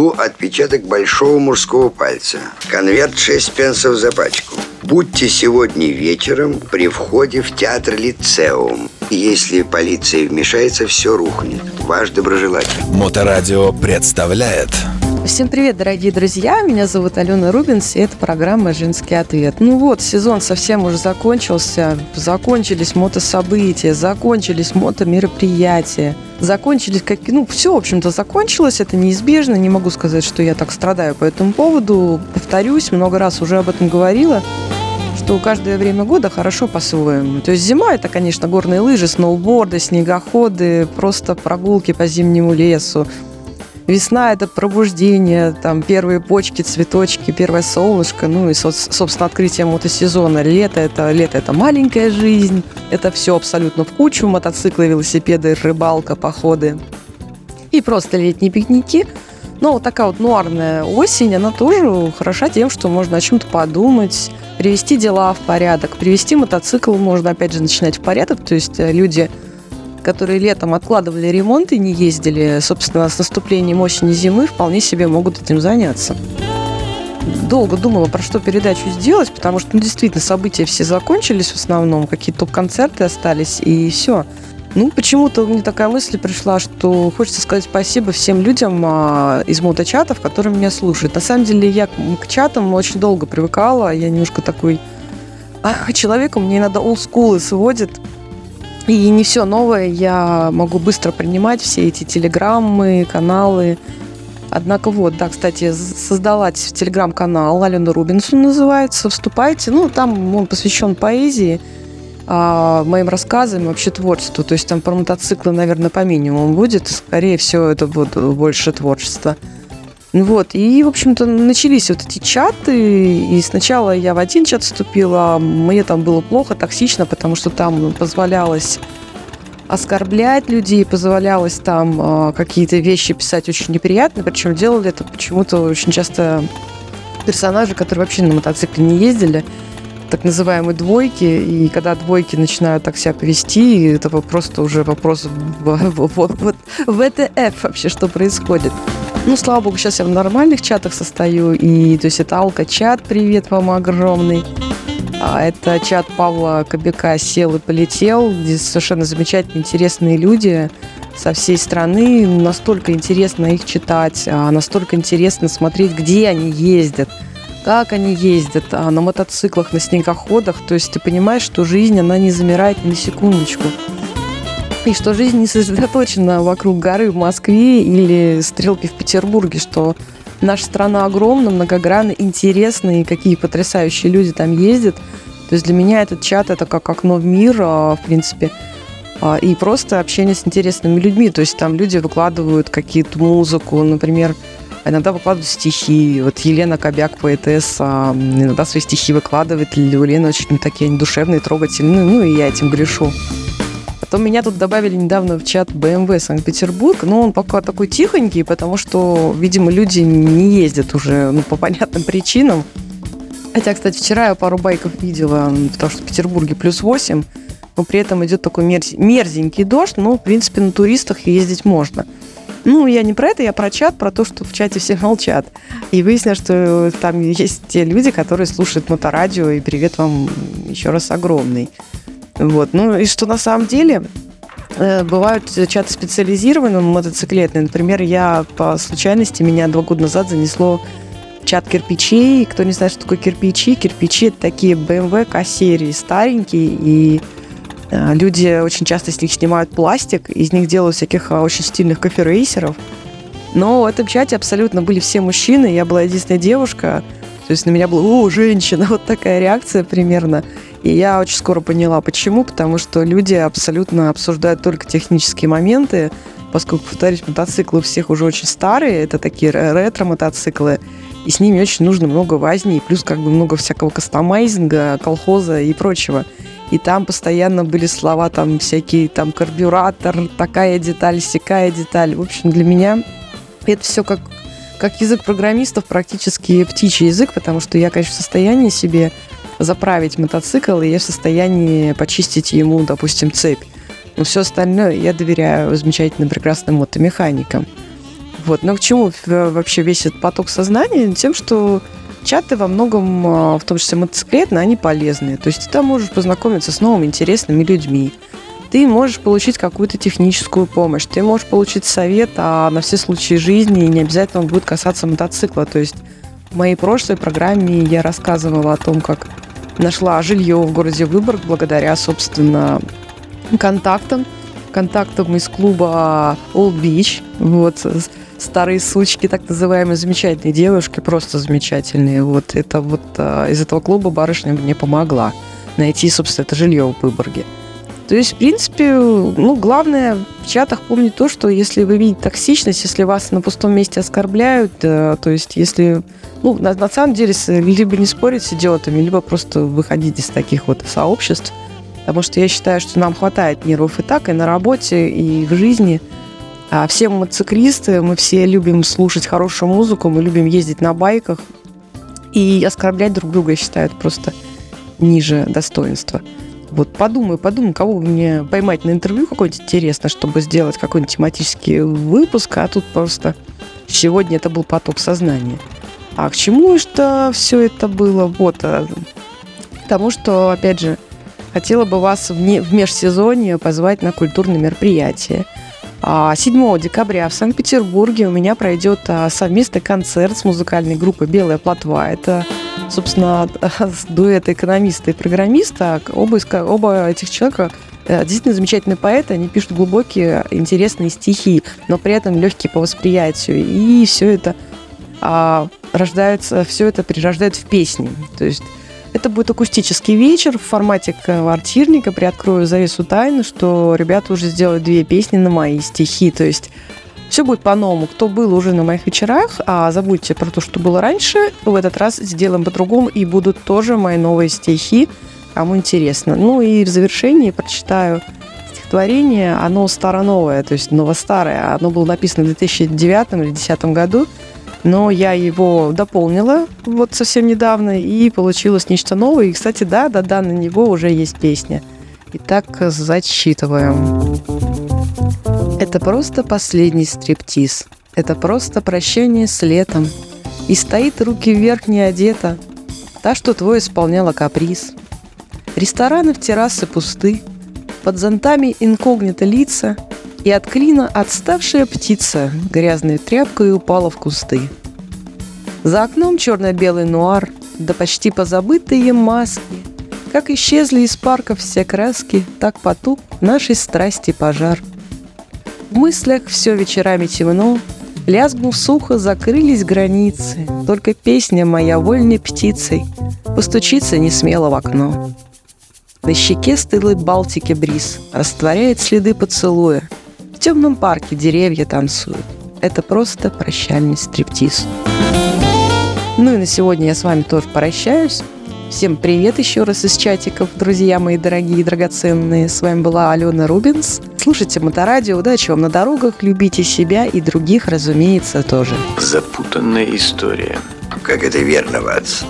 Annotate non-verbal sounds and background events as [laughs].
углу отпечаток большого мужского пальца. Конверт 6 пенсов за пачку. Будьте сегодня вечером при входе в театр Лицеум. Если полиция вмешается, все рухнет. Ваш доброжелатель. Моторадио представляет Всем привет, дорогие друзья! Меня зовут Алена Рубинс, и это программа «Женский ответ». Ну вот, сезон совсем уже закончился. Закончились мотособытия, закончились мотомероприятия. Закончились как... Ну, все, в общем-то, закончилось. Это неизбежно. Не могу сказать, что я так страдаю по этому поводу. Повторюсь, много раз уже об этом говорила что каждое время года хорошо по-своему. То есть зима – это, конечно, горные лыжи, сноуборды, снегоходы, просто прогулки по зимнему лесу. Весна – это пробуждение, там первые почки, цветочки, первое солнышко, ну и, собственно, открытие мотосезона. Лето – это, лето – это маленькая жизнь, это все абсолютно в кучу, мотоциклы, велосипеды, рыбалка, походы и просто летние пикники. Но вот такая вот нуарная осень, она тоже хороша тем, что можно о чем-то подумать, привести дела в порядок. Привести мотоцикл можно, опять же, начинать в порядок, то есть э, люди – которые летом откладывали ремонт и не ездили, собственно, с наступлением осени зимы вполне себе могут этим заняться. Долго думала, про что передачу сделать, потому что, ну, действительно, события все закончились в основном, какие-то топ-концерты остались, и все. Ну, почему-то мне такая мысль пришла, что хочется сказать спасибо всем людям а, из моточатов, которые меня слушают. На самом деле, я к чатам очень долго привыкала, я немножко такой а, человек, мне иногда олдскулы сводит, и не все новое я могу быстро принимать, все эти телеграммы, каналы. Однако вот, да, кстати, создала телеграм-канал Алена Рубинсон называется. Вступайте. Ну, там он посвящен поэзии, а, моим рассказам вообще творчеству. То есть там про мотоциклы, наверное, по минимуму будет. Скорее всего, это будет больше творчества. Вот, и, в общем-то, начались вот эти чаты, и сначала я в один чат вступила, мне там было плохо, токсично, потому что там позволялось оскорблять людей, позволялось там э, какие-то вещи писать очень неприятные, причем делали это почему-то очень часто персонажи, которые вообще на мотоцикле не ездили, так называемые двойки, и когда двойки начинают так себя повести, это просто уже вопрос в, в ВТФ вообще, что происходит. Ну, слава богу, сейчас я в нормальных чатах состою. И, то есть, это Алка-чат, привет вам огромный. А это чат Павла Кобяка «Сел и полетел», где совершенно замечательные, интересные люди со всей страны. Настолько интересно их читать, а настолько интересно смотреть, где они ездят, как они ездят, а на мотоциклах, на снегоходах. То есть ты понимаешь, что жизнь, она не замирает ни на секундочку и что жизнь не сосредоточена вокруг горы в Москве или стрелки в Петербурге, что наша страна огромна, многогранна, интересна, и какие потрясающие люди там ездят. То есть для меня этот чат – это как окно в мир, а, в принципе, а, и просто общение с интересными людьми. То есть там люди выкладывают какие-то музыку, например, иногда выкладывают стихи. Вот Елена Кобяк, поэтесса, иногда свои стихи выкладывает. У Лены очень такие они душевные, трогательные. Ну, и я этим грешу. Потом меня тут добавили недавно в чат BMW Санкт-Петербург, но он пока такой тихонький, потому что, видимо, люди не ездят уже, ну, по [laughs] понятным причинам. Хотя, кстати, вчера я пару байков видела, потому что в Петербурге плюс 8, но при этом идет такой мерз... мерзенький дождь, но, в принципе, на туристах ездить можно. Ну, я не про это, я про чат, про то, что в чате все молчат. И выяснилось, что там есть те люди, которые слушают моторадио, и привет вам еще раз огромный. Вот. Ну и что на самом деле э, бывают чаты специализированные, мотоциклетные. Например, я по случайности, меня два года назад занесло чат кирпичей. Кто не знает, что такое кирпичи, кирпичи это такие BMW К-серии, старенькие, и э, люди очень часто с них снимают пластик, из них делают всяких а, очень стильных коферейсеров. Но в этом чате абсолютно были все мужчины, я была единственная девушка, то есть на меня было, о, женщина, [laughs] вот такая реакция примерно. И я очень скоро поняла, почему. Потому что люди абсолютно обсуждают только технические моменты, поскольку, повторюсь, мотоциклы у всех уже очень старые, это такие ретро-мотоциклы, и с ними очень нужно много возни, плюс как бы много всякого кастомайзинга, колхоза и прочего. И там постоянно были слова там всякие, там карбюратор, такая деталь, сякая деталь. В общем, для меня это все как, как язык программистов, практически птичий язык, потому что я, конечно, в состоянии себе заправить мотоцикл, и я в состоянии почистить ему, допустим, цепь. Но все остальное я доверяю замечательным, прекрасным мотомеханикам. Вот. Но к чему вообще весь этот поток сознания? Тем, что чаты во многом, а, в том числе мотоциклетные, они полезные. То есть ты там можешь познакомиться с новыми интересными людьми. Ты можешь получить какую-то техническую помощь, ты можешь получить совет а на все случаи жизни, и не обязательно он будет касаться мотоцикла. То есть в моей прошлой программе я рассказывала о том, как нашла жилье в городе Выборг благодаря, собственно, контактам. Контактам из клуба Old Beach. Вот, старые сучки, так называемые, замечательные девушки, просто замечательные. Вот это вот а, из этого клуба барышня мне помогла найти, собственно, это жилье в Выборге. То есть, в принципе, ну, главное в чатах помнить то, что если вы видите токсичность, если вас на пустом месте оскорбляют, то есть если, ну, на, на самом деле, либо не спорить с идиотами, либо просто выходить из таких вот сообществ, потому что я считаю, что нам хватает нервов и так, и на работе, и в жизни. А все мотоциклисты, мы все любим слушать хорошую музыку, мы любим ездить на байках, и оскорблять друг друга, я считаю, это просто ниже достоинства. Вот подумаю, подумаю, кого мне поймать на интервью какое-нибудь интересно, чтобы сделать какой-нибудь тематический выпуск, а тут просто сегодня это был поток сознания. А к чему что все это было? Вот, а, к тому, что, опять же, хотела бы вас в, не, в межсезонье позвать на культурное мероприятие. 7 а, декабря в Санкт-Петербурге у меня пройдет а, совместный концерт с музыкальной группой «Белая плотва». Это собственно, [laughs] дуэт экономиста и программиста, оба, оба этих человека э, действительно замечательные поэты, они пишут глубокие, интересные стихи, но при этом легкие по восприятию. И все это а, рождается, все это перерождает в песни. То есть это будет акустический вечер в формате квартирника. Приоткрою завесу тайны, что ребята уже сделали две песни на мои стихи. То есть все будет по-новому. Кто был уже на моих вечерах, а забудьте про то, что было раньше. В этот раз сделаем по-другому, и будут тоже мои новые стихи, кому интересно. Ну и в завершении прочитаю стихотворение. Оно старо-новое, то есть ново-старое. Оно было написано в 2009 или 2010 году, но я его дополнила вот совсем недавно, и получилось нечто новое. И, кстати, да, да, да, на него уже есть песня. Итак, зачитываем. Это просто последний стриптиз. Это просто прощение с летом. И стоит руки вверх не одета. Та, что твой исполняла каприз. Рестораны в террасы пусты. Под зонтами инкогнито лица. И от клина отставшая птица грязной тряпкой упала в кусты. За окном черно-белый нуар, да почти позабытые маски. Как исчезли из парка все краски, так потух нашей страсти пожар – в мыслях все вечерами темно, Лязгнув сухо, закрылись границы, Только песня моя вольной птицей Постучится не смело в окно. На щеке стылой Балтики бриз Растворяет следы поцелуя. В темном парке деревья танцуют. Это просто прощальный стриптиз. Ну и на сегодня я с вами тоже прощаюсь. Всем привет еще раз из чатиков, друзья мои дорогие и драгоценные. С вами была Алена Рубинс. Слушайте Моторадио, удачи вам на дорогах, любите себя и других, разумеется, тоже. Запутанная история. Как это верно, Ватс?